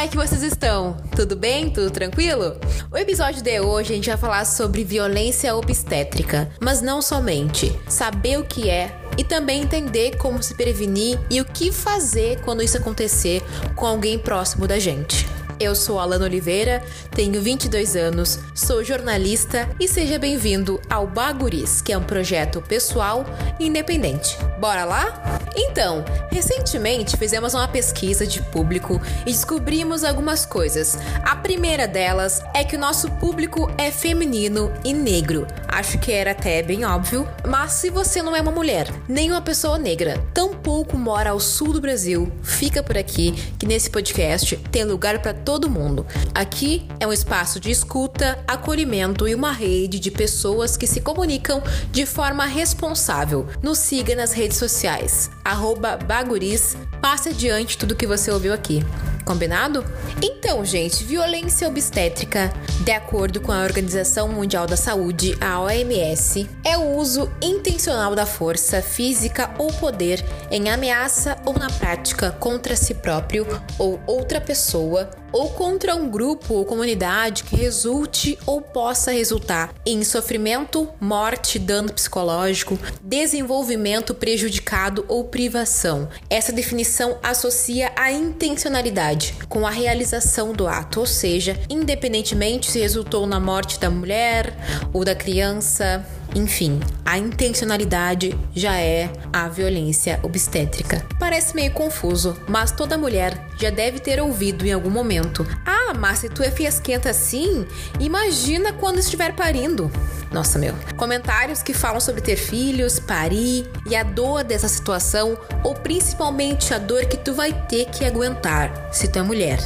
É que vocês estão? Tudo bem? Tudo tranquilo? O episódio de hoje a gente vai falar sobre violência obstétrica, mas não somente. Saber o que é e também entender como se prevenir e o que fazer quando isso acontecer com alguém próximo da gente. Eu sou Alana Oliveira, tenho 22 anos, sou jornalista e seja bem-vindo ao Baguris, que é um projeto pessoal e independente. Bora lá? Então, recentemente fizemos uma pesquisa de público e descobrimos algumas coisas. A primeira delas é que o nosso público é feminino e negro. Acho que era até bem óbvio, mas se você não é uma mulher, nem uma pessoa negra, tampouco mora ao sul do Brasil, fica por aqui que nesse podcast tem lugar para todo mundo. Aqui é um espaço de escuta, acolhimento e uma rede de pessoas que se comunicam de forma responsável. Nos siga nas redes sociais, Baguris, passe adiante tudo que você ouviu aqui. Combinado? Então, gente, violência obstétrica, de acordo com a Organização Mundial da Saúde, a OMS, é o uso intencional da força física ou poder em ameaça ou na prática contra si próprio ou outra pessoa ou contra um grupo ou comunidade que resulte ou possa resultar em sofrimento, morte, dano psicológico, desenvolvimento prejudicado ou privação. Essa definição associa a intencionalidade com a realização do ato, ou seja, independentemente se resultou na morte da mulher ou da criança, enfim, a intencionalidade já é a violência obstétrica. Parece meio confuso, mas toda mulher já deve ter ouvido em algum momento: Ah, mas se tu é fiasquenta assim, imagina quando estiver parindo. Nossa, meu. Comentários que falam sobre ter filhos, parir e a dor dessa situação, ou principalmente a dor que tu vai ter que aguentar se tu é mulher.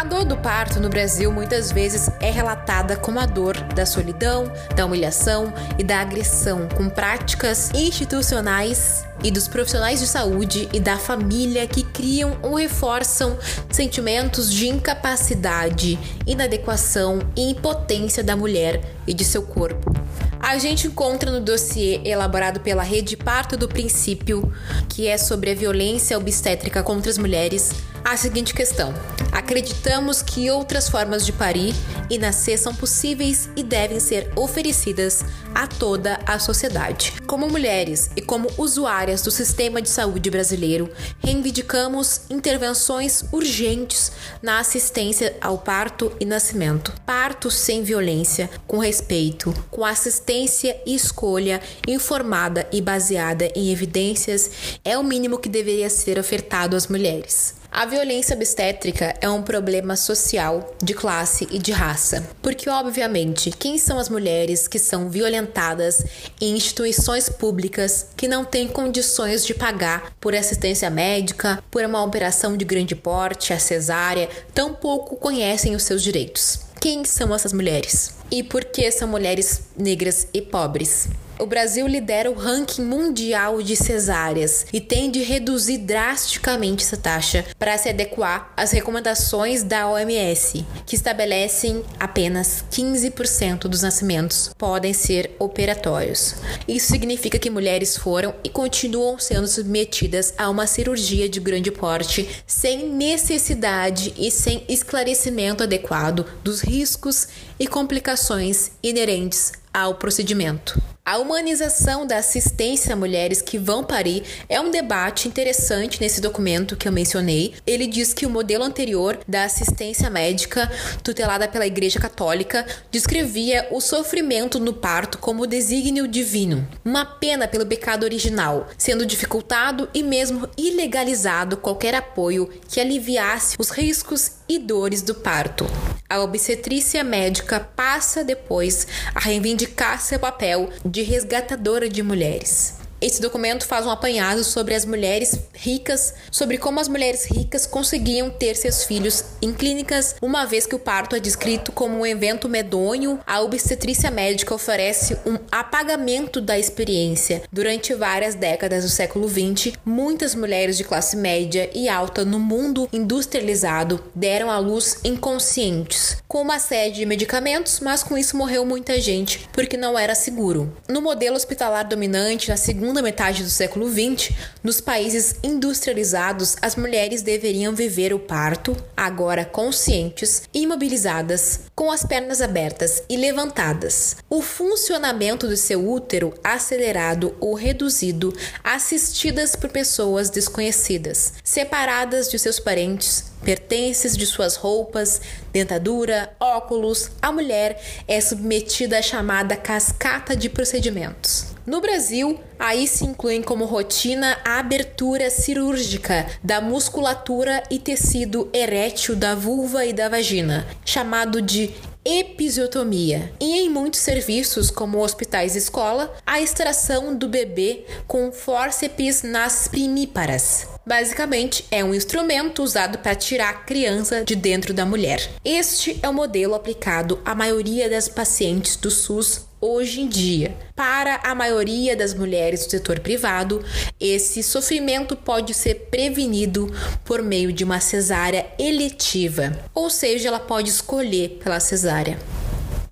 A dor do parto no Brasil muitas vezes é relatada como a dor da solidão, da humilhação e da agressão, com práticas institucionais e dos profissionais de saúde e da família que criam ou reforçam sentimentos de incapacidade, inadequação e impotência da mulher e de seu corpo. A gente encontra no dossiê elaborado pela Rede Parto do Princípio, que é sobre a violência obstétrica contra as mulheres, a seguinte questão: Acreditamos que outras formas de parir e nascer são possíveis e devem ser oferecidas a toda a sociedade. Como mulheres e como usuárias do sistema de saúde brasileiro, reivindicamos intervenções urgentes na assistência ao parto e nascimento. Parto sem violência, com respeito, com assistência e escolha informada e baseada em evidências é o mínimo que deveria ser ofertado às mulheres. A violência obstétrica é um problema social, de classe e de raça. Porque, obviamente, quem são as mulheres que são violentadas em instituições públicas que não têm condições de pagar por assistência médica, por uma operação de grande porte, a cesárea, tampouco conhecem os seus direitos? Quem são essas mulheres? E por que são mulheres negras e pobres? O Brasil lidera o ranking mundial de cesáreas e tem de reduzir drasticamente essa taxa para se adequar às recomendações da OMS, que estabelecem apenas 15% dos nascimentos podem ser operatórios. Isso significa que mulheres foram e continuam sendo submetidas a uma cirurgia de grande porte sem necessidade e sem esclarecimento adequado dos riscos e complicações inerentes ao procedimento. A humanização da assistência a mulheres que vão parir é um debate interessante nesse documento que eu mencionei. Ele diz que o modelo anterior da assistência médica, tutelada pela Igreja Católica, descrevia o sofrimento no parto como desígnio divino, uma pena pelo pecado original, sendo dificultado e mesmo ilegalizado qualquer apoio que aliviasse os riscos e dores do parto. A obstetrícia médica passa depois a reivindicar seu papel de resgatadora de mulheres. Esse documento faz um apanhado sobre as mulheres ricas, sobre como as mulheres ricas conseguiam ter seus filhos em clínicas, uma vez que o parto é descrito como um evento medonho, a obstetrícia médica oferece um apagamento da experiência. Durante várias décadas do século XX, muitas mulheres de classe média e alta no mundo industrializado deram à luz inconscientes, com uma série de medicamentos, mas com isso morreu muita gente porque não era seguro. No modelo hospitalar dominante na segunda metade do século XX, nos países industrializados, as mulheres deveriam viver o parto, agora conscientes, imobilizadas, com as pernas abertas e levantadas. O funcionamento do seu útero acelerado ou reduzido, assistidas por pessoas desconhecidas, separadas de seus parentes, pertences de suas roupas, dentadura, óculos, a mulher é submetida à chamada cascata de procedimentos. No Brasil, aí se incluem como rotina a abertura cirúrgica da musculatura e tecido erétil da vulva e da vagina, chamado de episiotomia. E em muitos serviços, como hospitais e escola, a extração do bebê com fórceps nas primíparas. Basicamente, é um instrumento usado para tirar a criança de dentro da mulher. Este é o modelo aplicado à maioria das pacientes do SUS hoje em dia. Para a maioria das mulheres do setor privado, esse sofrimento pode ser prevenido por meio de uma cesárea eletiva, ou seja, ela pode escolher pela cesárea.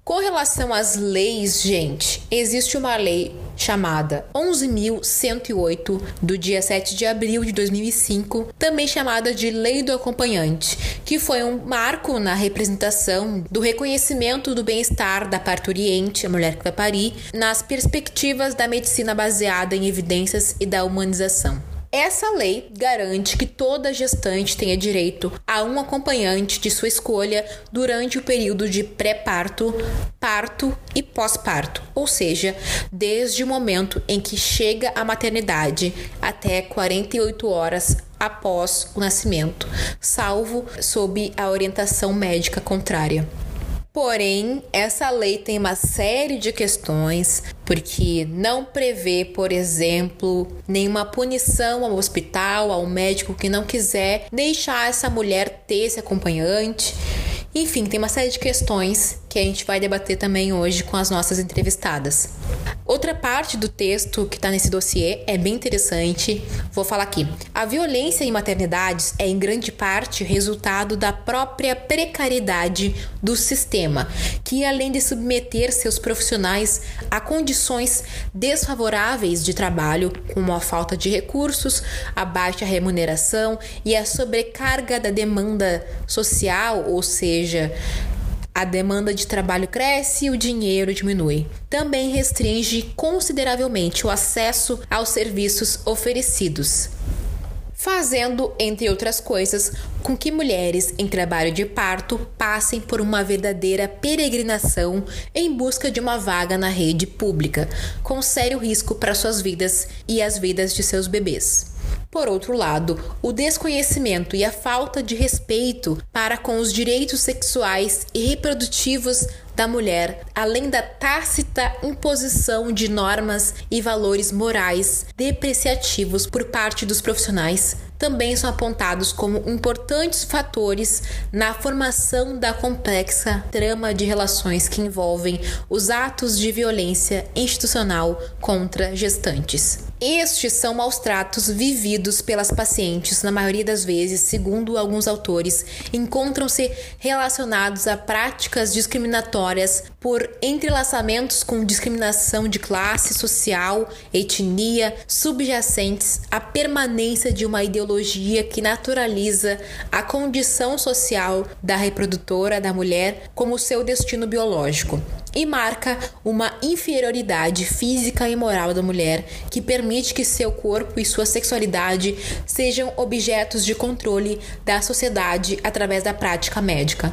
Com relação às leis, gente, existe uma lei chamada 11.108, do dia 7 de abril de 2005, também chamada de Lei do Acompanhante, que foi um marco na representação do reconhecimento do bem-estar da parturiente, a mulher que vai parir, nas perspectivas da medicina baseada em evidências e da humanização. Essa lei garante que toda gestante tenha direito a um acompanhante de sua escolha durante o período de pré-parto, parto e pós-parto, ou seja, desde o momento em que chega à maternidade até 48 horas após o nascimento, salvo sob a orientação médica contrária. Porém, essa lei tem uma série de questões, porque não prevê, por exemplo, nenhuma punição ao hospital, ao médico que não quiser deixar essa mulher ter esse acompanhante. Enfim, tem uma série de questões que a gente vai debater também hoje com as nossas entrevistadas. Outra parte do texto que está nesse dossiê é bem interessante. Vou falar aqui. A violência em maternidades é em grande parte resultado da própria precariedade do sistema, que além de submeter seus profissionais a condições desfavoráveis de trabalho, como a falta de recursos, a baixa remuneração e a sobrecarga da demanda social, ou seja, a demanda de trabalho cresce e o dinheiro diminui. Também restringe consideravelmente o acesso aos serviços oferecidos fazendo, entre outras coisas, com que mulheres em trabalho de parto passem por uma verdadeira peregrinação em busca de uma vaga na rede pública, com sério risco para suas vidas e as vidas de seus bebês. Por outro lado, o desconhecimento e a falta de respeito para com os direitos sexuais e reprodutivos da mulher, além da tácita imposição de normas e valores morais depreciativos por parte dos profissionais, também são apontados como importantes fatores na formação da complexa trama de relações que envolvem os atos de violência institucional contra gestantes. Estes são maus tratos vividos pelas pacientes, na maioria das vezes, segundo alguns autores, encontram-se relacionados a práticas discriminatórias por entrelaçamentos com discriminação de classe social, etnia, subjacentes à permanência de uma ideologia que naturaliza a condição social da reprodutora da mulher como seu destino biológico e marca uma inferioridade física e moral da mulher que permite que seu corpo e sua sexualidade sejam objetos de controle da sociedade através da prática médica.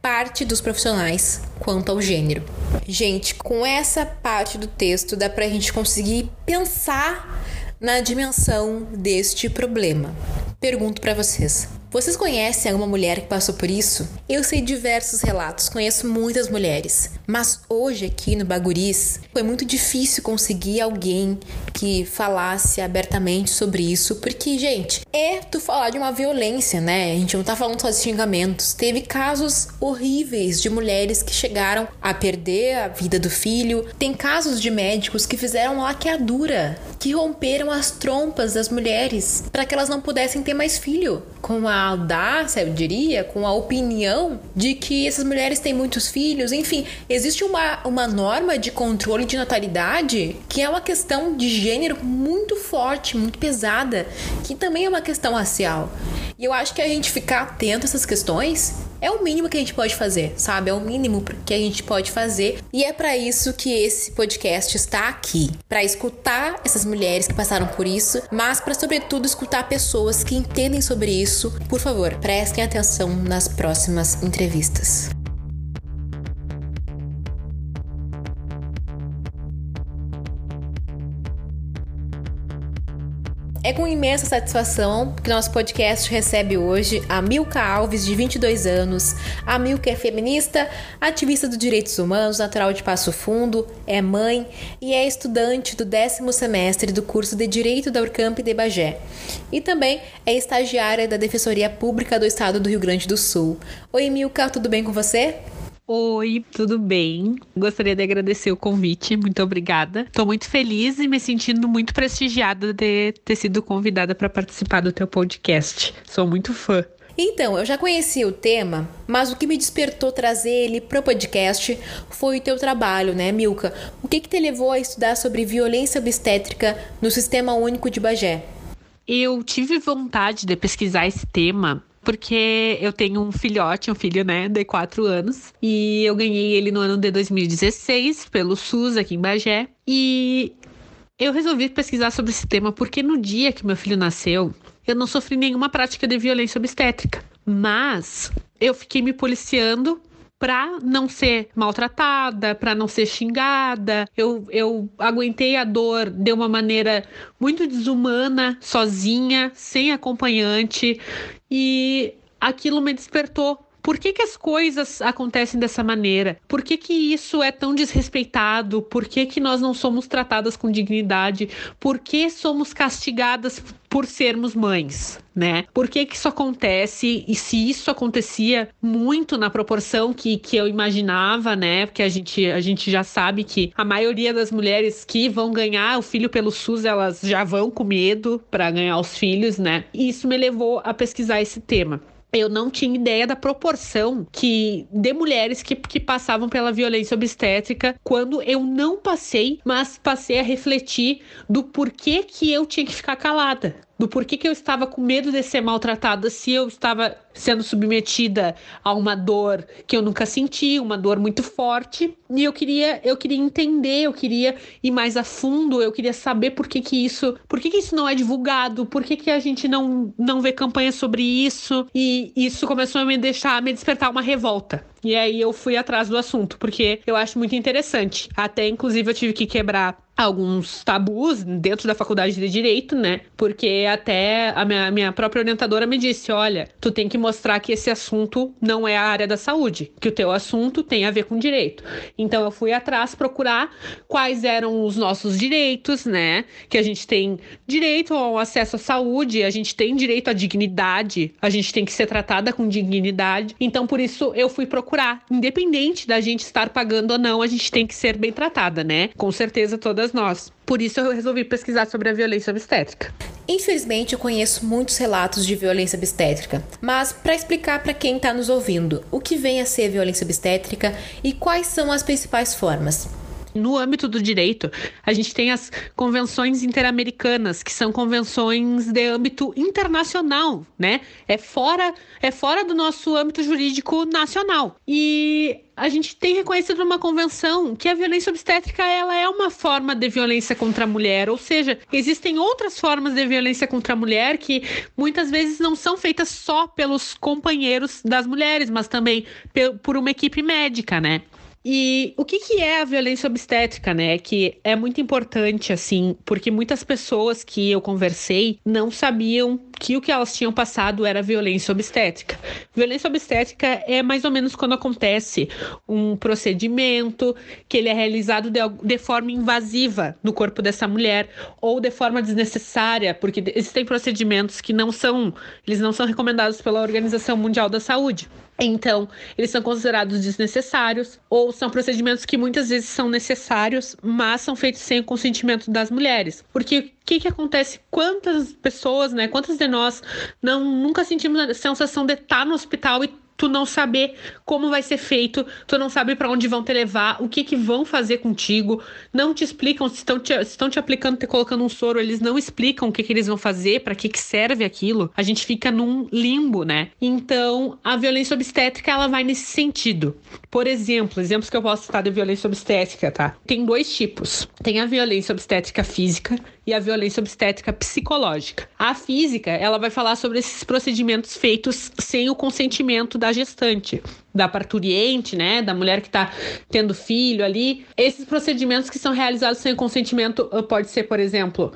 Parte dos profissionais quanto ao gênero. Gente, com essa parte do texto dá pra gente conseguir pensar na dimensão deste problema. Pergunto para vocês: Vocês conhecem alguma mulher que passou por isso? Eu sei diversos relatos, conheço muitas mulheres, mas hoje aqui no Baguris foi muito difícil conseguir alguém que falasse abertamente sobre isso, porque, gente, é tu falar de uma violência, né? A gente não tá falando só de xingamentos. Teve casos horríveis de mulheres que chegaram a perder a vida do filho. Tem casos de médicos que fizeram laqueadura, que romperam as trompas das mulheres para que elas não pudessem ter mais filho. Com a audácia, eu diria, com a opinião de que essas mulheres têm muitos filhos. Enfim, existe uma, uma norma de controle de natalidade que é uma questão de gênero muito forte, muito pesada, que também é uma questão racial. E eu acho que a gente ficar atento a essas questões é o mínimo que a gente pode fazer, sabe? É o mínimo que a gente pode fazer. E é para isso que esse podcast está aqui, para escutar essas mulheres que passaram por isso, mas para sobretudo escutar pessoas que entendem sobre isso. Por favor, prestem atenção nas próximas entrevistas. É com imensa satisfação que nosso podcast recebe hoje a Milka Alves, de 22 anos. A Milka é feminista, ativista dos direitos humanos, natural de Passo Fundo, é mãe e é estudante do décimo semestre do curso de Direito da Urcamp de Bagé. E também é estagiária da Defensoria Pública do Estado do Rio Grande do Sul. Oi, Milka, tudo bem com você? Oi, tudo bem? Gostaria de agradecer o convite, muito obrigada. Estou muito feliz e me sentindo muito prestigiada de ter sido convidada para participar do teu podcast. Sou muito fã. Então, eu já conhecia o tema, mas o que me despertou trazer ele pro podcast foi o teu trabalho, né, Milka? O que que te levou a estudar sobre violência obstétrica no Sistema Único de Bagé? Eu tive vontade de pesquisar esse tema porque eu tenho um filhote, um filho, né, de 4 anos, e eu ganhei ele no ano de 2016 pelo SUS aqui em Bagé. E eu resolvi pesquisar sobre esse tema porque no dia que meu filho nasceu, eu não sofri nenhuma prática de violência obstétrica, mas eu fiquei me policiando para não ser maltratada, para não ser xingada. Eu, eu aguentei a dor de uma maneira muito desumana, sozinha, sem acompanhante, e aquilo me despertou por que, que as coisas acontecem dessa maneira? Por que, que isso é tão desrespeitado? Por que, que nós não somos tratadas com dignidade? Por que somos castigadas por sermos mães, né? Por que, que isso acontece? E se isso acontecia muito na proporção que, que eu imaginava, né? Porque a gente, a gente já sabe que a maioria das mulheres que vão ganhar o filho pelo SUS, elas já vão com medo para ganhar os filhos, né? E isso me levou a pesquisar esse tema eu não tinha ideia da proporção que de mulheres que, que passavam pela violência obstétrica quando eu não passei, mas passei a refletir do porquê que eu tinha que ficar calada do porquê que eu estava com medo de ser maltratada se eu estava sendo submetida a uma dor que eu nunca senti, uma dor muito forte. E eu queria, eu queria entender, eu queria ir mais a fundo, eu queria saber por que, que isso, por que, que isso não é divulgado, por que, que a gente não, não vê campanha sobre isso. E isso começou a me deixar, a me despertar uma revolta. E aí eu fui atrás do assunto, porque eu acho muito interessante. Até inclusive eu tive que quebrar alguns tabus dentro da faculdade de direito, né? Porque até a minha, minha própria orientadora me disse: olha, tu tem que mostrar que esse assunto não é a área da saúde, que o teu assunto tem a ver com direito. Então eu fui atrás procurar quais eram os nossos direitos, né? Que a gente tem direito ao acesso à saúde, a gente tem direito à dignidade, a gente tem que ser tratada com dignidade. Então por isso eu fui procurar, independente da gente estar pagando ou não, a gente tem que ser bem tratada, né? Com certeza todas nós. Por isso eu resolvi pesquisar sobre a violência obstétrica. Infelizmente, eu conheço muitos relatos de violência obstétrica, mas para explicar para quem está nos ouvindo o que vem a ser violência obstétrica e quais são as principais formas. No âmbito do direito, a gente tem as convenções interamericanas, que são convenções de âmbito internacional, né? É fora, é fora do nosso âmbito jurídico nacional. E a gente tem reconhecido numa convenção que a violência obstétrica ela é uma forma de violência contra a mulher, ou seja, existem outras formas de violência contra a mulher que muitas vezes não são feitas só pelos companheiros das mulheres, mas também por uma equipe médica, né? E o que, que é a violência obstétrica, né? Que é muito importante, assim, porque muitas pessoas que eu conversei não sabiam que o que elas tinham passado era violência obstétrica. Violência obstétrica é mais ou menos quando acontece um procedimento que ele é realizado de, de forma invasiva no corpo dessa mulher ou de forma desnecessária, porque existem procedimentos que não são, eles não são recomendados pela Organização Mundial da Saúde. Então, eles são considerados desnecessários ou são procedimentos que muitas vezes são necessários, mas são feitos sem o consentimento das mulheres. Porque o que, que acontece? Quantas pessoas, né? Quantas de nós não nunca sentimos a sensação de estar no hospital e tu não saber como vai ser feito, tu não sabe para onde vão te levar, o que que vão fazer contigo, não te explicam se estão te, se estão te aplicando, te colocando um soro, eles não explicam o que que eles vão fazer, para que que serve aquilo. A gente fica num limbo, né? Então, a violência obstétrica ela vai nesse sentido. Por exemplo, exemplos que eu posso citar de violência obstétrica, tá? Tem dois tipos. Tem a violência obstétrica física e a violência obstétrica psicológica. A física, ela vai falar sobre esses procedimentos feitos sem o consentimento da gestante da parturiente, né, da mulher que está tendo filho ali. Esses procedimentos que são realizados sem consentimento uh, pode ser, por exemplo,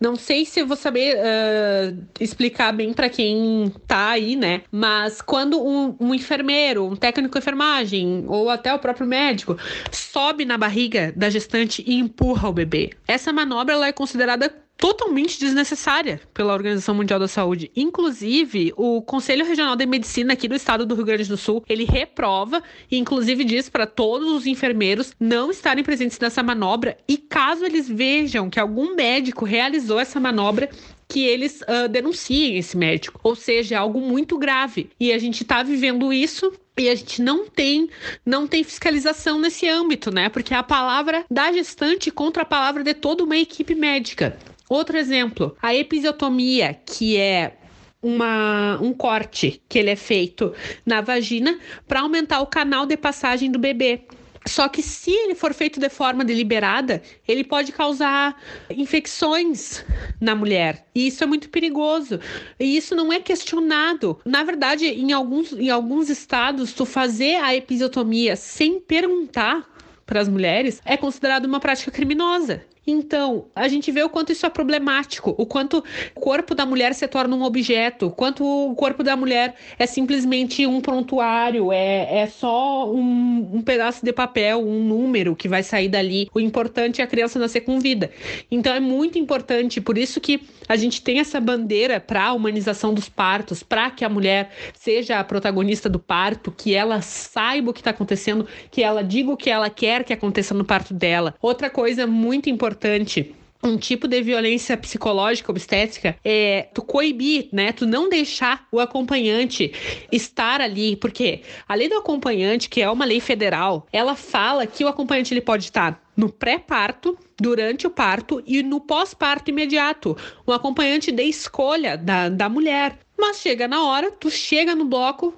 não sei se eu vou saber uh, explicar bem para quem tá aí, né? Mas quando um, um, enfermeiro, um técnico de enfermagem ou até o próprio médico sobe na barriga da gestante e empurra o bebê, essa manobra ela é considerada totalmente desnecessária pela Organização Mundial da Saúde. Inclusive, o Conselho Regional de Medicina aqui do estado do Rio Grande do Sul, ele reprova e inclusive diz para todos os enfermeiros não estarem presentes nessa manobra e caso eles vejam que algum médico realizou essa manobra, que eles uh, denunciem esse médico. Ou seja, é algo muito grave. E a gente está vivendo isso e a gente não tem não tem fiscalização nesse âmbito, né? Porque é a palavra da gestante contra a palavra de toda uma equipe médica. Outro exemplo, a episiotomia, que é uma, um corte que ele é feito na vagina para aumentar o canal de passagem do bebê. Só que se ele for feito de forma deliberada, ele pode causar infecções na mulher. E isso é muito perigoso. E isso não é questionado. Na verdade, em alguns, em alguns estados, tu fazer a episiotomia sem perguntar para as mulheres é considerado uma prática criminosa. Então, a gente vê o quanto isso é problemático, o quanto o corpo da mulher se torna um objeto, o quanto o corpo da mulher é simplesmente um prontuário, é, é só um, um pedaço de papel, um número que vai sair dali. O importante é a criança nascer com vida. Então, é muito importante, por isso que a gente tem essa bandeira para a humanização dos partos, para que a mulher seja a protagonista do parto, que ela saiba o que está acontecendo, que ela diga o que ela quer que aconteça no parto dela. Outra coisa muito importante importante um tipo de violência psicológica obstétrica é tu coibir, né? Tu não deixar o acompanhante estar ali, porque a lei do acompanhante, que é uma lei federal, ela fala que o acompanhante ele pode estar no pré-parto, durante o parto e no pós-parto imediato. Um acompanhante de escolha da, da mulher. Mas chega na hora, tu chega no bloco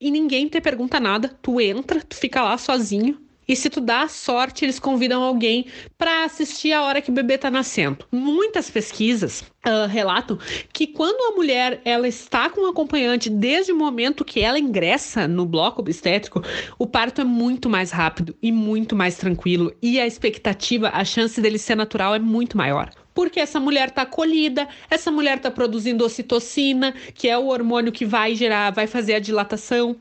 e ninguém te pergunta nada, tu entra, tu fica lá sozinho e se tu dá sorte, eles convidam alguém para assistir a hora que o bebê tá nascendo. Muitas pesquisas uh, relatam que quando a mulher ela está com um acompanhante desde o momento que ela ingressa no bloco obstétrico, o parto é muito mais rápido e muito mais tranquilo. E a expectativa, a chance dele ser natural é muito maior. Porque essa mulher está acolhida, essa mulher está produzindo ocitocina, que é o hormônio que vai gerar, vai fazer a dilatação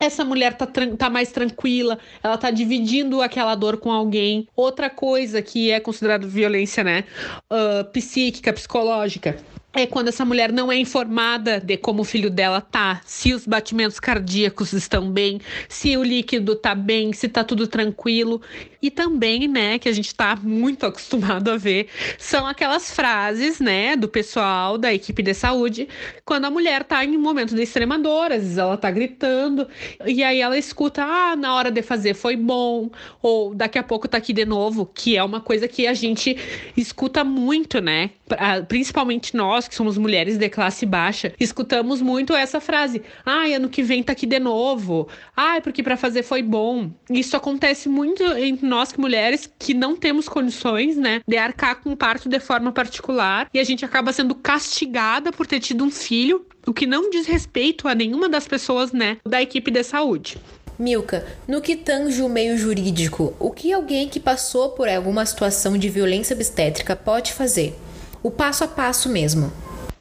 essa mulher tá, tá mais tranquila, ela tá dividindo aquela dor com alguém. Outra coisa que é considerada violência, né? Uh, psíquica, psicológica é quando essa mulher não é informada de como o filho dela tá, se os batimentos cardíacos estão bem, se o líquido tá bem, se tá tudo tranquilo. E também, né, que a gente tá muito acostumado a ver, são aquelas frases, né, do pessoal da equipe de saúde, quando a mulher tá em um momento de extrema dor, às vezes ela tá gritando, e aí ela escuta, ah, na hora de fazer foi bom, ou daqui a pouco tá aqui de novo, que é uma coisa que a gente escuta muito, né, principalmente nós que somos mulheres de classe baixa, escutamos muito essa frase: ai, ano que vem tá aqui de novo. Ai, porque para fazer foi bom. Isso acontece muito entre nós que mulheres que não temos condições, né, de arcar com parto de forma particular e a gente acaba sendo castigada por ter tido um filho, o que não diz respeito a nenhuma das pessoas, né, da equipe de saúde. Milka, no que tange o meio jurídico, o que alguém que passou por alguma situação de violência obstétrica pode fazer? O passo a passo mesmo.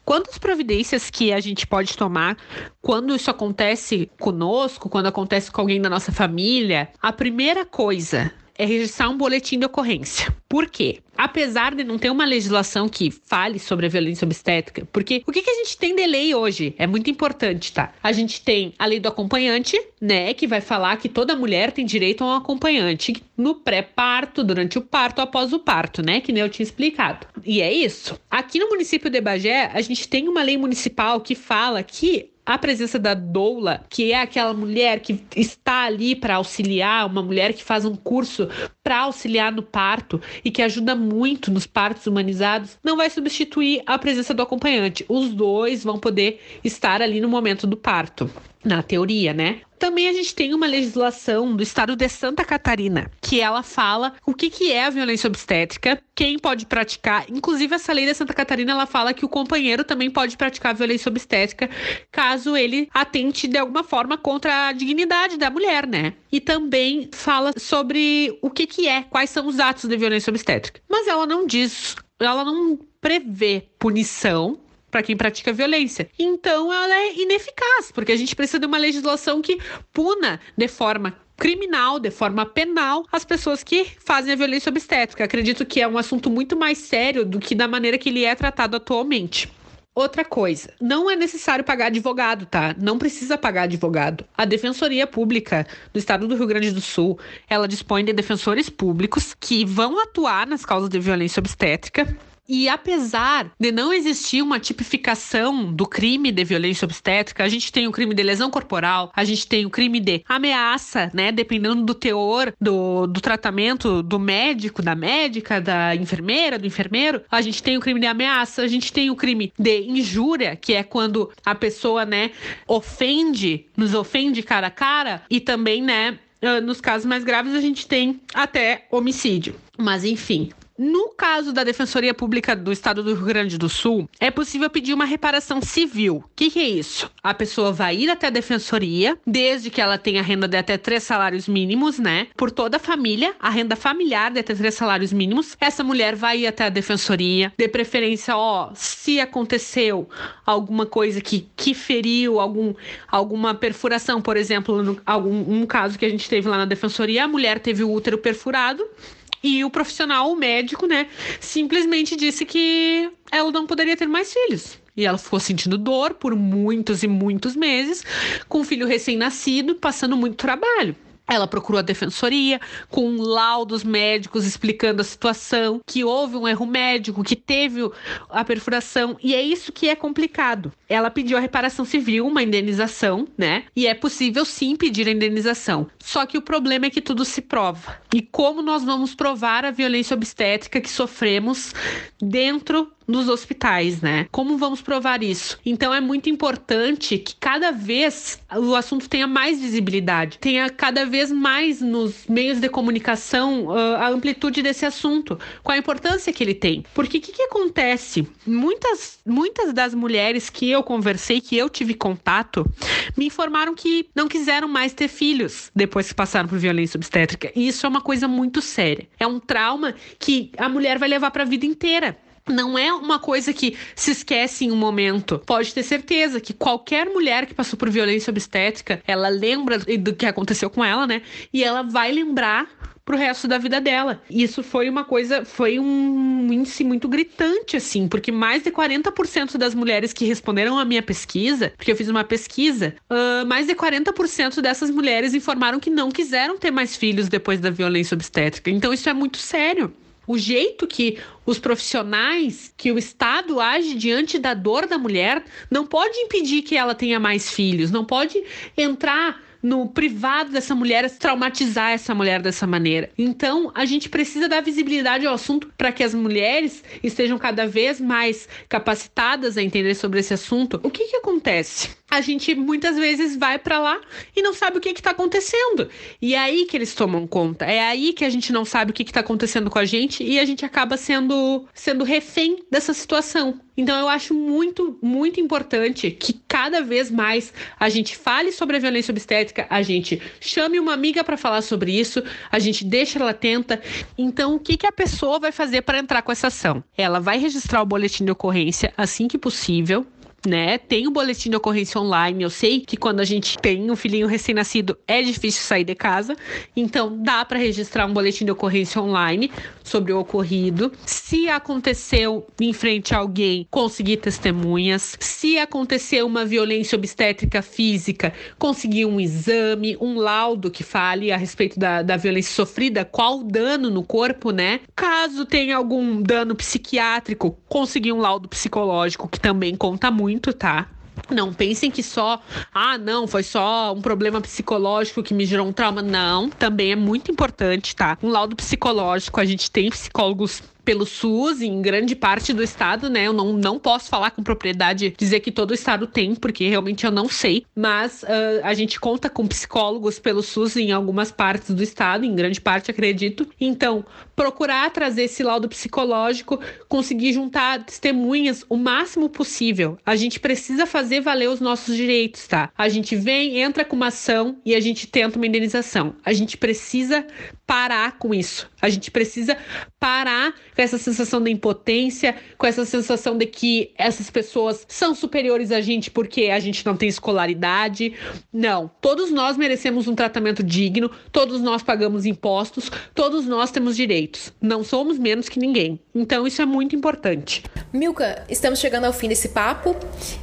Quantas providências que a gente pode tomar quando isso acontece conosco, quando acontece com alguém da nossa família? A primeira coisa é registrar um boletim de ocorrência. Por quê? Apesar de não ter uma legislação que fale sobre a violência obstétrica, porque o que, que a gente tem de lei hoje? É muito importante, tá? A gente tem a lei do acompanhante, né? Que vai falar que toda mulher tem direito a um acompanhante no pré-parto, durante o parto, após o parto, né? Que nem eu tinha explicado. E é isso. Aqui no município de Bagé, a gente tem uma lei municipal que fala que a presença da doula, que é aquela mulher que está ali para auxiliar, uma mulher que faz um curso para auxiliar no parto e que ajuda muito nos partos humanizados, não vai substituir a presença do acompanhante. Os dois vão poder estar ali no momento do parto na teoria, né? Também a gente tem uma legislação do estado de Santa Catarina, que ela fala o que, que é a violência obstétrica, quem pode praticar. Inclusive, essa lei de Santa Catarina ela fala que o companheiro também pode praticar violência obstétrica caso ele atente de alguma forma contra a dignidade da mulher, né? E também fala sobre o que, que é, quais são os atos de violência obstétrica. Mas ela não diz, ela não prevê punição para quem pratica violência. Então ela é ineficaz, porque a gente precisa de uma legislação que puna de forma criminal, de forma penal, as pessoas que fazem a violência obstétrica. Acredito que é um assunto muito mais sério do que da maneira que ele é tratado atualmente. Outra coisa, não é necessário pagar advogado, tá? Não precisa pagar advogado. A Defensoria Pública do Estado do Rio Grande do Sul, ela dispõe de defensores públicos que vão atuar nas causas de violência obstétrica e apesar de não existir uma tipificação do crime de violência obstétrica, a gente tem o crime de lesão corporal, a gente tem o crime de ameaça, né? Dependendo do teor do, do tratamento do médico, da médica, da enfermeira, do enfermeiro, a gente tem o crime de ameaça, a gente tem o crime de injúria, que é quando a pessoa, né, ofende, nos ofende cara a cara, e também, né, ah, nos casos mais graves, a gente tem até homicídio. Mas enfim, no caso da Defensoria Pública do Estado do Rio Grande do Sul, é possível pedir uma reparação civil. O que, que, é isso? A pessoa vai ir até a defensoria, desde que ela tenha renda de até três salários mínimos, né? Por toda a família, a renda familiar de até três salários mínimos. Essa mulher vai ir até a defensoria, de preferência, ó, se aconteceu alguma coisa que, que feriu, algum, alguma perfuração, por exemplo, no, algum um caso que a gente teve lá na defensoria, a mulher teve o útero perfurado e o profissional, o médico, né, simplesmente disse que ela não poderia ter mais filhos. E ela ficou sentindo dor por muitos e muitos meses, com um filho recém-nascido, passando muito trabalho. Ela procurou a defensoria com laudos médicos explicando a situação, que houve um erro médico, que teve a perfuração, e é isso que é complicado. Ela pediu a reparação civil, uma indenização, né? E é possível sim pedir a indenização. Só que o problema é que tudo se prova. E como nós vamos provar a violência obstétrica que sofremos dentro nos hospitais, né? Como vamos provar isso? Então é muito importante que cada vez o assunto tenha mais visibilidade, tenha cada vez mais nos meios de comunicação uh, a amplitude desse assunto, com a importância que ele tem. Porque o que, que acontece? Muitas, muitas das mulheres que eu conversei, que eu tive contato, me informaram que não quiseram mais ter filhos depois que passaram por violência obstétrica. E isso é uma coisa muito séria. É um trauma que a mulher vai levar para a vida inteira não é uma coisa que se esquece em um momento. Pode ter certeza que qualquer mulher que passou por violência obstétrica, ela lembra do que aconteceu com ela, né? E ela vai lembrar pro resto da vida dela. Isso foi uma coisa, foi um índice muito gritante, assim, porque mais de 40% das mulheres que responderam à minha pesquisa, porque eu fiz uma pesquisa, uh, mais de 40% dessas mulheres informaram que não quiseram ter mais filhos depois da violência obstétrica. Então isso é muito sério o jeito que os profissionais, que o Estado age diante da dor da mulher, não pode impedir que ela tenha mais filhos, não pode entrar no privado dessa mulher, traumatizar essa mulher dessa maneira. Então, a gente precisa dar visibilidade ao assunto para que as mulheres estejam cada vez mais capacitadas a entender sobre esse assunto. O que que acontece? A gente muitas vezes vai para lá e não sabe o que está acontecendo. E é aí que eles tomam conta. É aí que a gente não sabe o que está acontecendo com a gente e a gente acaba sendo, sendo refém dessa situação. Então eu acho muito, muito importante que cada vez mais a gente fale sobre a violência obstétrica, a gente chame uma amiga para falar sobre isso, a gente deixa ela atenta. Então, o que, que a pessoa vai fazer para entrar com essa ação? Ela vai registrar o boletim de ocorrência assim que possível, né? Tem o boletim de ocorrência online. Eu sei que quando a gente tem um filhinho recém-nascido é difícil sair de casa, então dá para registrar um boletim de ocorrência online sobre o ocorrido. Se aconteceu em frente a alguém, conseguir testemunhas. Se aconteceu uma violência obstétrica física, conseguir um exame, um laudo que fale a respeito da, da violência sofrida, qual dano no corpo, né? Caso tenha algum dano psiquiátrico, conseguir um laudo psicológico que também conta muito, tá? Não pensem que só, ah, não, foi só um problema psicológico que me gerou um trauma. Não, também é muito importante, tá? Um laudo psicológico, a gente tem psicólogos pelo SUS em grande parte do estado, né? Eu não, não posso falar com propriedade, dizer que todo o estado tem, porque realmente eu não sei, mas uh, a gente conta com psicólogos pelo SUS em algumas partes do estado, em grande parte, acredito. Então, procurar trazer esse laudo psicológico, conseguir juntar testemunhas o máximo possível. A gente precisa fazer valer os nossos direitos, tá? A gente vem, entra com uma ação e a gente tenta uma indenização. A gente precisa parar com isso. A gente precisa parar com essa sensação de impotência, com essa sensação de que essas pessoas são superiores a gente porque a gente não tem escolaridade. Não, todos nós merecemos um tratamento digno, todos nós pagamos impostos, todos nós temos direitos. Não somos menos que ninguém. Então isso é muito importante. Milka, estamos chegando ao fim desse papo.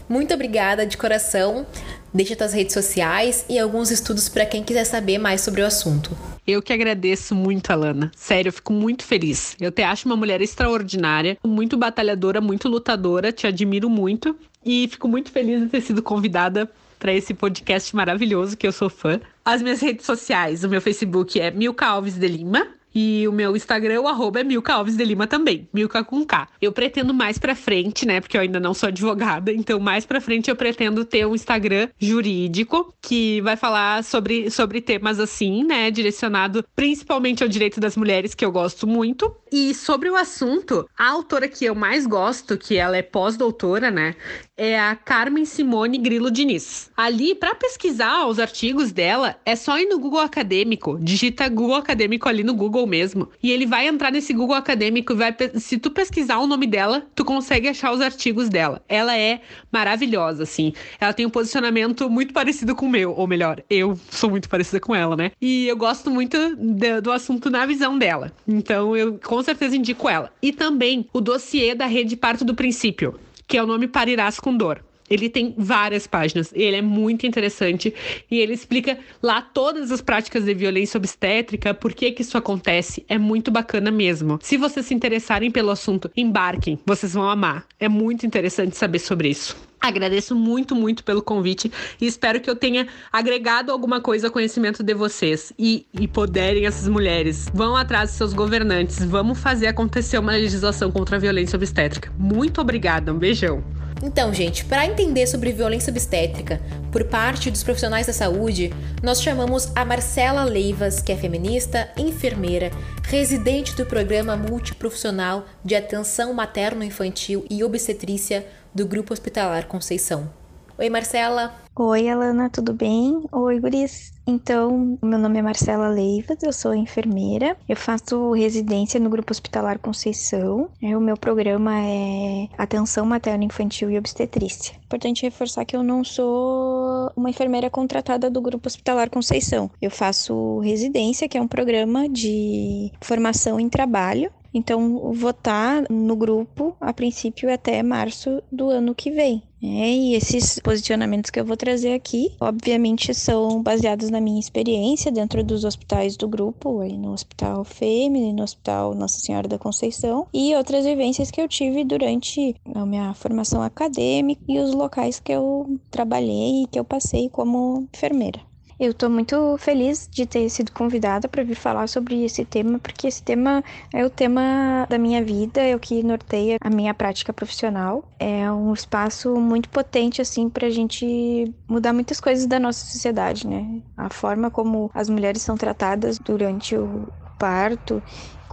Muito obrigada de coração. Deixa tuas redes sociais e alguns estudos para quem quiser saber mais sobre o assunto. Eu que agradeço muito, Alana. Sério, eu fico muito feliz. Eu te acho uma mulher extraordinária, muito batalhadora, muito lutadora, te admiro muito e fico muito feliz de ter sido convidada para esse podcast maravilhoso que eu sou fã. As minhas redes sociais, o meu Facebook é Milka Alves de Lima. E o meu Instagram, o arroba é Milka Alves de Lima também, Milka com K. Eu pretendo mais pra frente, né, porque eu ainda não sou advogada, então mais pra frente eu pretendo ter um Instagram jurídico que vai falar sobre, sobre temas assim, né, direcionado principalmente ao direito das mulheres, que eu gosto muito. E sobre o assunto, a autora que eu mais gosto, que ela é pós-doutora, né, é a Carmen Simone Grilo Diniz. Ali, para pesquisar os artigos dela, é só ir no Google Acadêmico, digita Google Acadêmico ali no Google mesmo, e ele vai entrar nesse Google Acadêmico e vai se tu pesquisar o nome dela, tu consegue achar os artigos dela. Ela é maravilhosa, assim. Ela tem um posicionamento muito parecido com o meu, ou melhor, eu sou muito parecida com ela, né? E eu gosto muito de, do assunto na visão dela. Então eu com certeza indico ela. E também o dossiê da rede Parto do Princípio que é o nome Parirás com Dor. Ele tem várias páginas, ele é muito interessante e ele explica lá todas as práticas de violência obstétrica, por que que isso acontece, é muito bacana mesmo. Se vocês se interessarem pelo assunto, embarquem, vocês vão amar. É muito interessante saber sobre isso. Agradeço muito, muito pelo convite e espero que eu tenha agregado alguma coisa ao conhecimento de vocês. E empoderem essas mulheres. Vão atrás dos seus governantes. Vamos fazer acontecer uma legislação contra a violência obstétrica. Muito obrigada. Um beijão. Então, gente, para entender sobre violência obstétrica por parte dos profissionais da saúde, nós chamamos a Marcela Leivas, que é feminista, enfermeira, residente do programa multiprofissional de atenção materno-infantil e obstetrícia do Grupo Hospitalar Conceição. Oi, Marcela. Oi, Alana, tudo bem? Oi, Guris. Então, meu nome é Marcela Leivas, eu sou enfermeira. Eu faço residência no Grupo Hospitalar Conceição. O meu programa é Atenção Materno Infantil e Obstetrícia. Importante reforçar que eu não sou uma enfermeira contratada do Grupo Hospitalar Conceição. Eu faço residência, que é um programa de formação em trabalho então, votar no grupo, a princípio, até março do ano que vem. É, e esses posicionamentos que eu vou trazer aqui, obviamente, são baseados na minha experiência dentro dos hospitais do grupo, aí no Hospital Fêmea, no Hospital Nossa Senhora da Conceição, e outras vivências que eu tive durante a minha formação acadêmica e os locais que eu trabalhei e que eu passei como enfermeira. Eu estou muito feliz de ter sido convidada para vir falar sobre esse tema, porque esse tema é o tema da minha vida, é o que norteia a minha prática profissional. É um espaço muito potente, assim, para a gente mudar muitas coisas da nossa sociedade, né? A forma como as mulheres são tratadas durante o parto,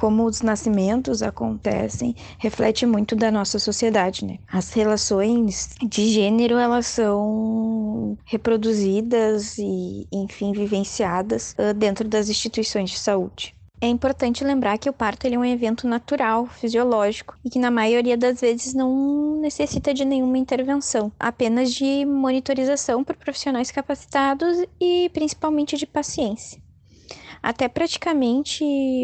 como os nascimentos acontecem reflete muito da nossa sociedade, né? As relações de gênero elas são reproduzidas e, enfim, vivenciadas uh, dentro das instituições de saúde. É importante lembrar que o parto é um evento natural, fisiológico, e que na maioria das vezes não necessita de nenhuma intervenção, apenas de monitorização por profissionais capacitados e principalmente de paciência. Até praticamente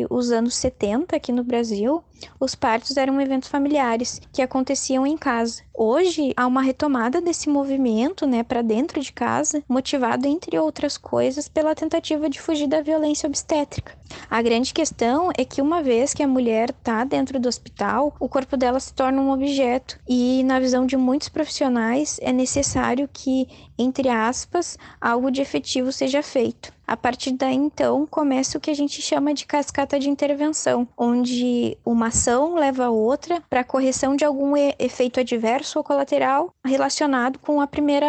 os anos 70 aqui no Brasil, os partos eram eventos familiares que aconteciam em casa. Hoje há uma retomada desse movimento, né, para dentro de casa, motivado entre outras coisas pela tentativa de fugir da violência obstétrica. A grande questão é que uma vez que a mulher está dentro do hospital, o corpo dela se torna um objeto e na visão de muitos profissionais é necessário que, entre aspas, algo de efetivo seja feito. A partir daí, então, começa o que a gente chama de cascata de intervenção, onde uma ação leva a outra para correção de algum efeito adverso ou colateral relacionado com a primeira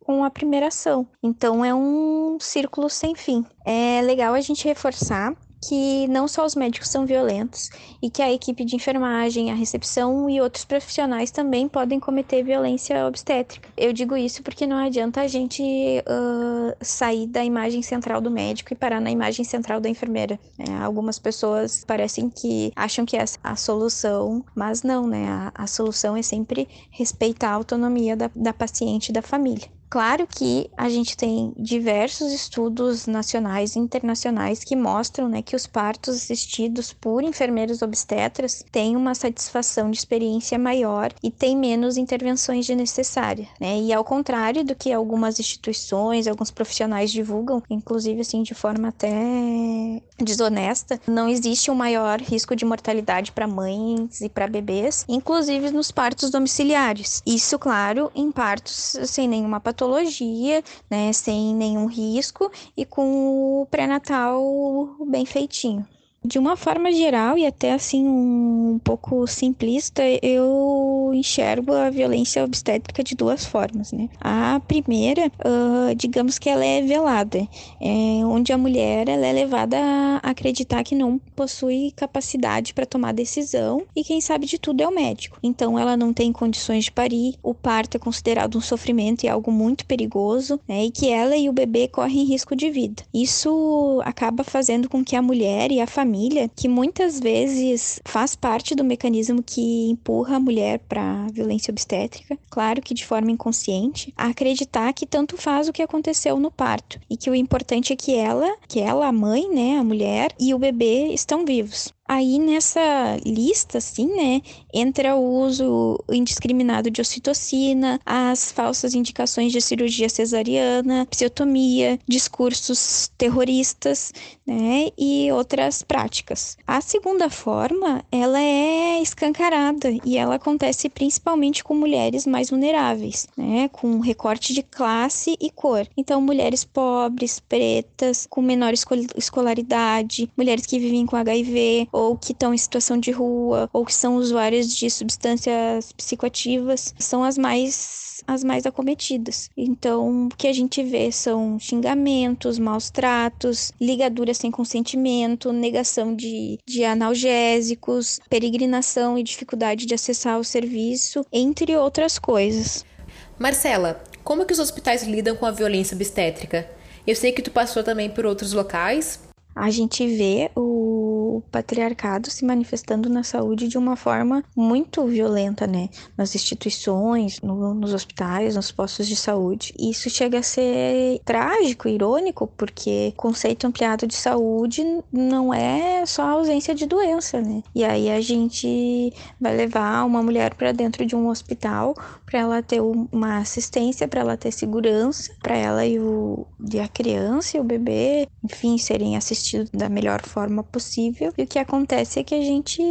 com a primeira ação. Então é um círculo sem fim. É legal a gente reforçar que não só os médicos são violentos e que a equipe de enfermagem, a recepção e outros profissionais também podem cometer violência obstétrica. Eu digo isso porque não adianta a gente uh, sair da imagem central do médico e parar na imagem central da enfermeira. É, algumas pessoas parecem que acham que é a solução, mas não, né? A, a solução é sempre respeitar a autonomia da, da paciente e da família. Claro que a gente tem diversos estudos nacionais e internacionais que mostram né, que os partos assistidos por enfermeiros obstetras têm uma satisfação de experiência maior e têm menos intervenções de necessária. Né? E ao contrário do que algumas instituições, alguns profissionais divulgam, inclusive assim de forma até desonesta, não existe um maior risco de mortalidade para mães e para bebês, inclusive nos partos domiciliares. Isso, claro, em partos sem nenhuma patologia patologia, né, sem nenhum risco e com o pré-natal bem feitinho. De uma forma geral e até assim um pouco simplista, eu enxergo a violência obstétrica de duas formas, né? A primeira, uh, digamos que ela é velada, é onde a mulher ela é levada a acreditar que não possui capacidade para tomar decisão e quem sabe de tudo é o médico. Então ela não tem condições de parir, o parto é considerado um sofrimento e algo muito perigoso, né? E que ela e o bebê correm risco de vida. Isso acaba fazendo com que a mulher e a família que muitas vezes faz parte do mecanismo que empurra a mulher para violência obstétrica, claro que de forma inconsciente, a acreditar que tanto faz o que aconteceu no parto e que o importante é que ela, que ela, a mãe, né, a mulher e o bebê estão vivos. Aí nessa lista, assim, né, entra o uso indiscriminado de ocitocina, as falsas indicações de cirurgia cesariana, psiotomia, discursos terroristas, né, e outras práticas. A segunda forma, ela é escancarada e ela acontece principalmente com mulheres mais vulneráveis, né, com recorte de classe e cor. Então, mulheres pobres, pretas, com menor escolaridade, mulheres que vivem com HIV, ou que estão em situação de rua, ou que são usuários de substâncias psicoativas, são as mais as mais acometidas. Então, o que a gente vê são xingamentos, maus tratos, ligaduras sem consentimento, negação de, de analgésicos, peregrinação e dificuldade de acessar o serviço, entre outras coisas. Marcela, como que os hospitais lidam com a violência obstétrica? Eu sei que tu passou também por outros locais. A gente vê o patriarcado se manifestando na saúde de uma forma muito violenta, né? Nas instituições, no, nos hospitais, nos postos de saúde. Isso chega a ser trágico, irônico, porque conceito ampliado de saúde não é só a ausência de doença, né? E aí a gente vai levar uma mulher para dentro de um hospital para ela ter uma assistência, para ela ter segurança, para ela e, o, e a criança e o bebê, enfim, serem assistidos da melhor forma possível e o que acontece é que a gente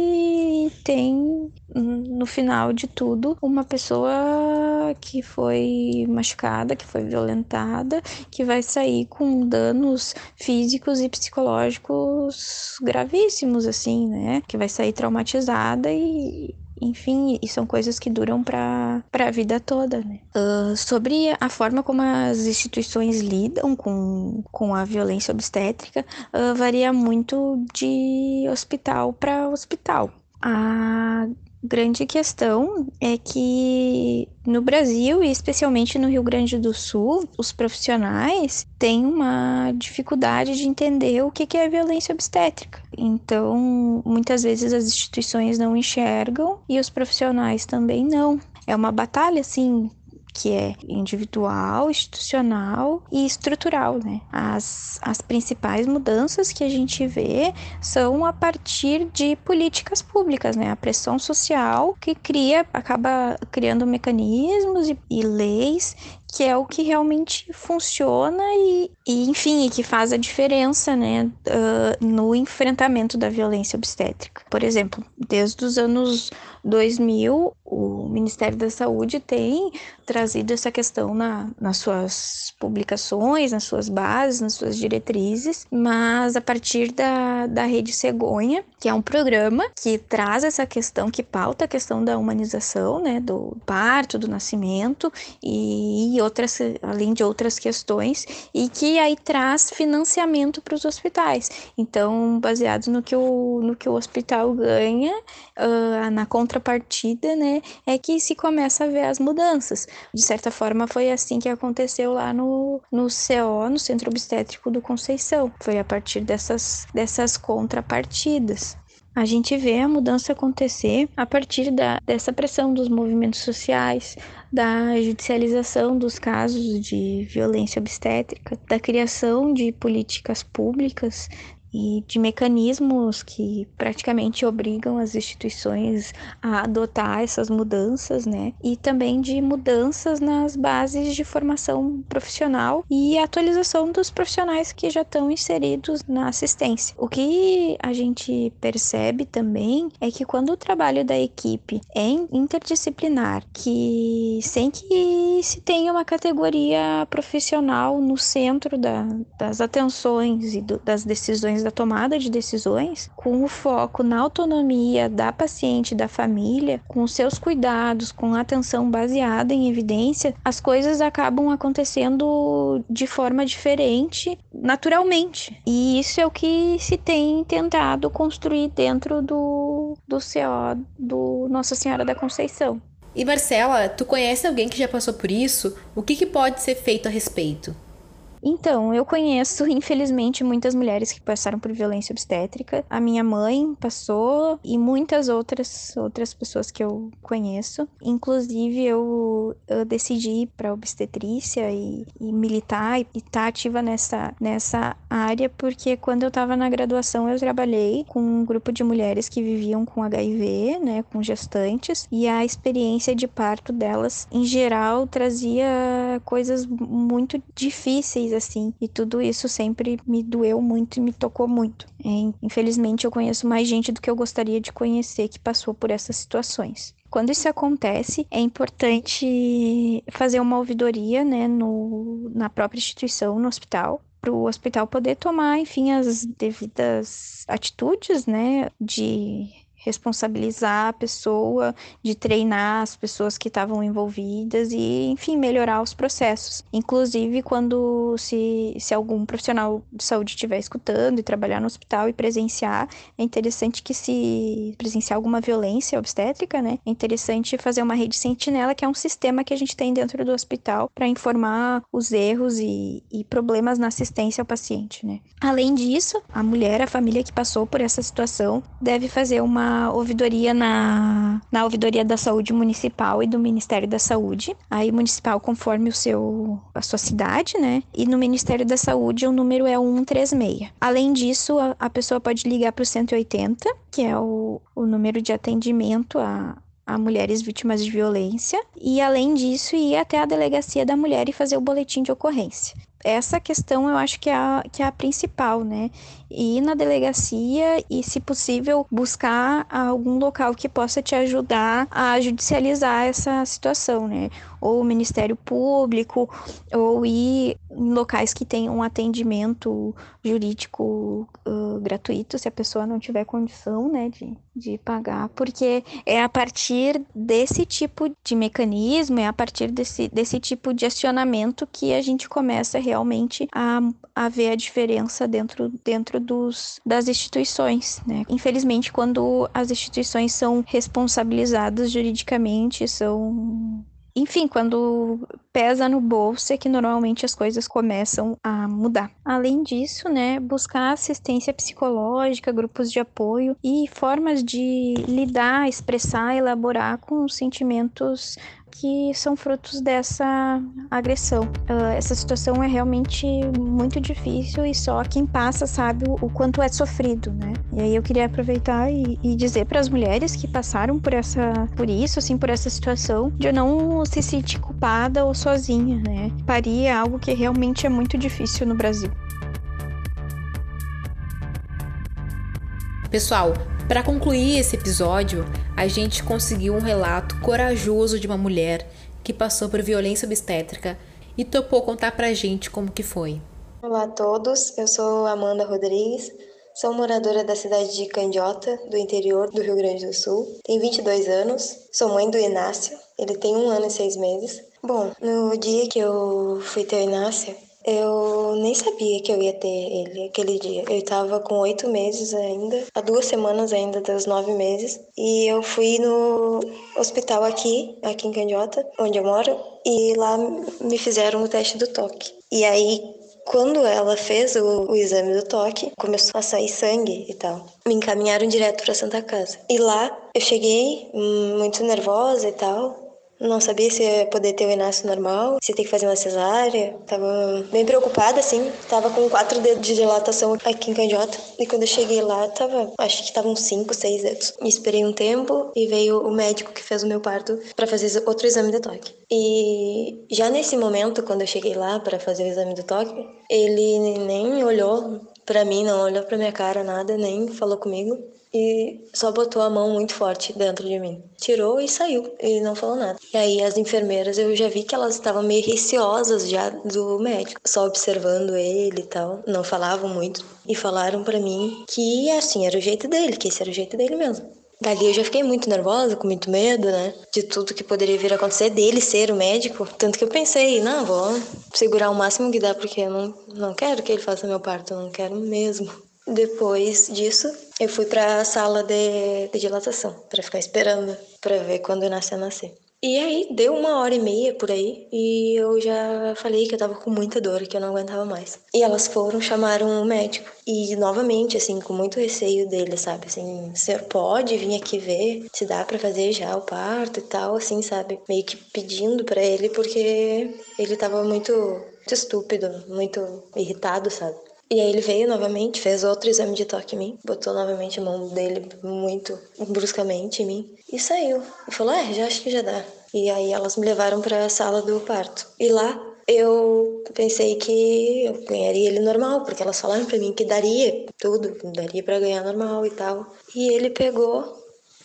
tem, no final de tudo, uma pessoa que foi machucada, que foi violentada, que vai sair com danos físicos e psicológicos gravíssimos, assim, né? Que vai sair traumatizada e enfim, e são coisas que duram para a vida toda, né? Uh, sobre a forma como as instituições lidam com, com a violência obstétrica, uh, varia muito de hospital para hospital. A grande questão é que no Brasil e especialmente no Rio Grande do Sul, os profissionais têm uma dificuldade de entender o que é violência obstétrica. Então, muitas vezes as instituições não enxergam e os profissionais também não. É uma batalha, assim, que é individual, institucional e estrutural, né? As, as principais mudanças que a gente vê são a partir de políticas públicas, né? A pressão social que cria, acaba criando mecanismos e, e leis que é o que realmente funciona e, e enfim, e que faz a diferença, né, uh, no enfrentamento da violência obstétrica. Por exemplo, desde os anos 2000, o Ministério da Saúde tem trazido essa questão na, nas suas publicações, nas suas bases, nas suas diretrizes, mas a partir da, da Rede Cegonha, que é um programa que traz essa questão, que pauta a questão da humanização, né, do parto, do nascimento e outras, além de outras questões, e que aí traz financiamento para os hospitais. Então, baseado no que o, no que o hospital ganha, uh, na contrapartida, né, é que se começa a ver as mudanças. De certa forma, foi assim que aconteceu lá no, no CO, no Centro Obstétrico do Conceição. Foi a partir dessas, dessas contrapartidas a gente vê a mudança acontecer a partir da, dessa pressão dos movimentos sociais, da judicialização dos casos de violência obstétrica, da criação de políticas públicas e de mecanismos que praticamente obrigam as instituições a adotar essas mudanças, né? E também de mudanças nas bases de formação profissional e atualização dos profissionais que já estão inseridos na assistência. O que a gente percebe também é que quando o trabalho da equipe é interdisciplinar, que sem que se tenha uma categoria profissional no centro da, das atenções e do, das decisões da tomada de decisões, com o foco na autonomia da paciente e da família, com seus cuidados, com atenção baseada em evidência, as coisas acabam acontecendo de forma diferente, naturalmente. E isso é o que se tem tentado construir dentro do, do CO do Nossa Senhora da Conceição. E Marcela, tu conhece alguém que já passou por isso? O que, que pode ser feito a respeito? Então, eu conheço, infelizmente, muitas mulheres que passaram por violência obstétrica. A minha mãe passou e muitas outras outras pessoas que eu conheço. Inclusive, eu, eu decidi ir para obstetrícia e, e, militar e estar tá ativa nessa, nessa área, porque quando eu estava na graduação, eu trabalhei com um grupo de mulheres que viviam com HIV, né, com gestantes, e a experiência de parto delas, em geral, trazia coisas muito difíceis assim, e tudo isso sempre me doeu muito e me tocou muito. É, infelizmente, eu conheço mais gente do que eu gostaria de conhecer que passou por essas situações. Quando isso acontece, é importante fazer uma ouvidoria né, no, na própria instituição, no hospital, para o hospital poder tomar, enfim, as devidas atitudes, né, de responsabilizar a pessoa, de treinar as pessoas que estavam envolvidas e, enfim, melhorar os processos. Inclusive, quando se, se algum profissional de saúde estiver escutando e trabalhar no hospital e presenciar, é interessante que se presenciar alguma violência obstétrica, né, é interessante fazer uma rede sentinela, que é um sistema que a gente tem dentro do hospital para informar os erros e, e problemas na assistência ao paciente, né. Além disso, a mulher, a família que passou por essa situação, deve fazer uma ouvidoria na, na ouvidoria da saúde municipal e do Ministério da Saúde. Aí municipal conforme o seu a sua cidade, né? E no Ministério da Saúde o número é 136. Além disso, a, a pessoa pode ligar para o 180, que é o, o número de atendimento a, a mulheres vítimas de violência e, além disso, ir até a delegacia da mulher e fazer o boletim de ocorrência. essa questão eu acho que é a, que é a principal, né? Ir na delegacia e, se possível, buscar algum local que possa te ajudar a judicializar essa situação, né? Ou o Ministério Público, ou ir em locais que tenham um atendimento jurídico uh, gratuito, se a pessoa não tiver condição, né, de, de pagar, porque é a partir desse tipo de mecanismo, é a partir desse, desse tipo de acionamento que a gente começa realmente a, a ver a diferença dentro, dentro dos, das instituições, né. Infelizmente, quando as instituições são responsabilizadas juridicamente, são enfim, quando pesa no bolso é que normalmente as coisas começam a mudar. Além disso, né, buscar assistência psicológica, grupos de apoio e formas de lidar, expressar, elaborar com sentimentos que são frutos dessa agressão. Uh, essa situação é realmente muito difícil e só quem passa sabe o, o quanto é sofrido, né? E aí eu queria aproveitar e, e dizer para as mulheres que passaram por essa, por isso, assim, por essa situação, de não se sentir culpada ou sozinha, né? Parir é algo que realmente é muito difícil no Brasil. Pessoal, para concluir esse episódio, a gente conseguiu um relato corajoso de uma mulher que passou por violência obstétrica e topou contar pra gente como que foi. Olá a todos, eu sou Amanda Rodrigues, sou moradora da cidade de Candiota, do interior do Rio Grande do Sul. Tenho 22 anos, sou mãe do Inácio, ele tem um ano e seis meses. Bom, no dia que eu fui ter o Inácio, eu nem sabia que eu ia ter ele aquele dia. Eu estava com oito meses ainda, há duas semanas ainda dos nove meses. E eu fui no hospital aqui, aqui em Candiota, onde eu moro, e lá me fizeram o teste do toque. E aí, quando ela fez o, o, exame do toque, começou a sair sangue e tal. Me encaminharam direto para Santa Casa. E lá eu cheguei hum, muito nervosa e tal. Não sabia se ia poder ter o Inácio normal, se ia ter que fazer uma cesárea. Tava bem preocupada, assim. Tava com quatro dedos de dilatação aqui em Candiota. E quando eu cheguei lá, tava, acho que estavam cinco, seis dedos. E esperei um tempo e veio o médico que fez o meu parto para fazer outro exame de toque. E já nesse momento, quando eu cheguei lá para fazer o exame do toque, ele nem olhou para mim, não olhou para minha cara, nada, nem falou comigo e só botou a mão muito forte dentro de mim. Tirou e saiu, e não falou nada. E aí as enfermeiras, eu já vi que elas estavam meio receosas já do médico, só observando ele e tal, não falavam muito. E falaram para mim que assim era o jeito dele, que esse era o jeito dele mesmo. Dali eu já fiquei muito nervosa, com muito medo, né? De tudo que poderia vir a acontecer, dele ser o médico. Tanto que eu pensei, não, vou segurar o máximo que dá, porque eu não, não quero que ele faça meu parto, eu não quero mesmo. Depois disso, eu fui para a sala de, de dilatação para ficar esperando para ver quando eu nascer nascer. E aí deu uma hora e meia por aí e eu já falei que eu tava com muita dor que eu não aguentava mais. E elas foram, chamaram o médico. E novamente, assim, com muito receio dele, sabe? Assim, senhor pode vir aqui ver se dá para fazer já o parto e tal, assim, sabe? Meio que pedindo para ele porque ele tava muito, muito estúpido, muito irritado, sabe? E aí ele veio novamente, fez outro exame de toque em mim, botou novamente a mão dele muito bruscamente em mim e saiu. E falou: "É, já acho que já dá". E aí elas me levaram para a sala do parto. E lá eu pensei que eu ganharia ele normal, porque elas falaram para mim que daria tudo, daria para ganhar normal e tal. E ele pegou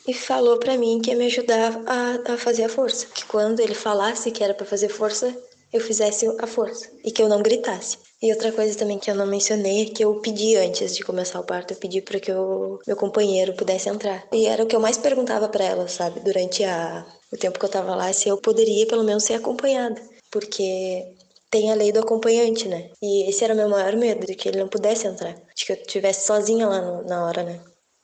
e falou para mim que ia me ajudar a, a fazer a força, que quando ele falasse que era para fazer força, eu fizesse a força e que eu não gritasse. E outra coisa também que eu não mencionei é que eu pedi antes de começar o parto, eu pedi para que o meu companheiro pudesse entrar. E era o que eu mais perguntava para ela, sabe, durante a, o tempo que eu tava lá, se eu poderia pelo menos ser acompanhada, porque tem a lei do acompanhante, né? E esse era o meu maior medo, de que ele não pudesse entrar, de que eu estivesse sozinha lá no, na hora, né?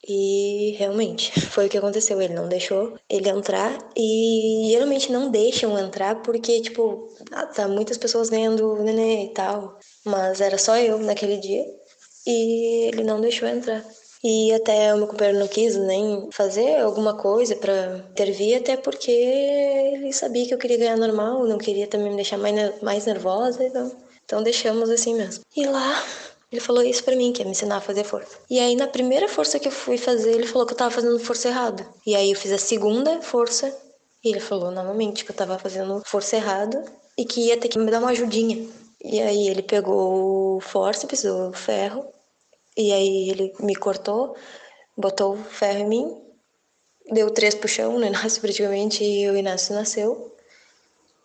E realmente foi o que aconteceu. Ele não deixou ele entrar e geralmente não deixam entrar porque, tipo, ah, tá muitas pessoas vendo o nenê e tal. Mas era só eu naquele dia e ele não deixou entrar. E até o meu companheiro não quis nem fazer alguma coisa para intervir, até porque ele sabia que eu queria ganhar normal, não queria também me deixar mais, mais nervosa, então, então deixamos assim mesmo. E lá ele falou isso para mim, que ia me ensinar a fazer força. E aí, na primeira força que eu fui fazer, ele falou que eu tava fazendo força errada. E aí, eu fiz a segunda força e ele falou novamente que eu tava fazendo força errada e que ia ter que me dar uma ajudinha. E aí ele pegou o fórceps, o ferro, e aí ele me cortou, botou o ferro em mim, deu três puxão no Inácio praticamente, e o Inácio nasceu,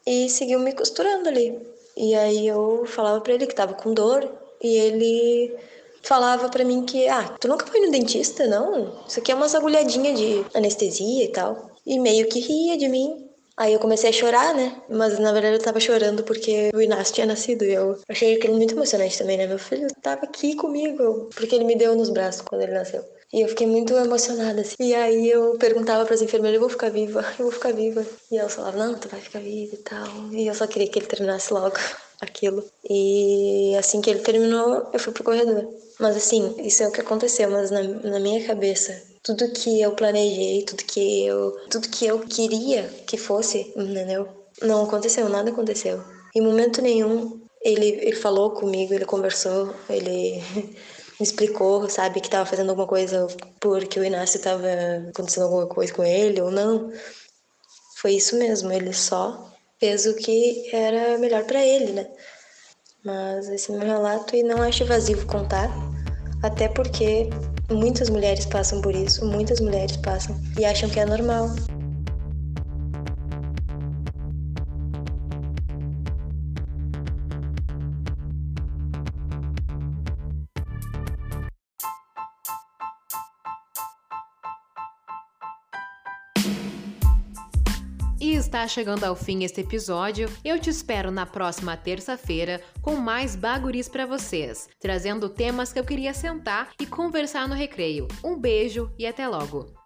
e seguiu me costurando ali. E aí eu falava para ele que tava com dor, e ele falava para mim que, ah, tu nunca foi no dentista, não? Isso aqui é umas agulhadinhas de anestesia e tal. E meio que ria de mim. Aí eu comecei a chorar, né? Mas na verdade eu tava chorando porque o Inácio tinha nascido e eu achei aquilo muito emocionante também, né? Meu filho tava aqui comigo, porque ele me deu nos braços quando ele nasceu. E eu fiquei muito emocionada, assim. E aí eu perguntava para as enfermeiras, eu vou ficar viva, eu vou ficar viva. E elas falavam, não, tu vai ficar viva e tal. E eu só queria que ele terminasse logo aquilo. E assim que ele terminou, eu fui pro corredor. Mas assim, isso é o que aconteceu, mas na, na minha cabeça, tudo que eu planejei, tudo que eu, tudo que eu queria que fosse, entendeu? Não aconteceu, nada aconteceu. Em momento nenhum ele, ele falou comigo, ele conversou, ele me explicou, sabe, que estava fazendo alguma coisa porque o Inácio estava acontecendo alguma coisa com ele ou não. Foi isso mesmo, ele só fez o que era melhor para ele, né? Mas esse é meu relato e não acho vazio contar, até porque muitas mulheres passam por isso, muitas mulheres passam e acham que é normal. Está chegando ao fim este episódio. Eu te espero na próxima terça-feira com mais baguris para vocês, trazendo temas que eu queria sentar e conversar no recreio. Um beijo e até logo.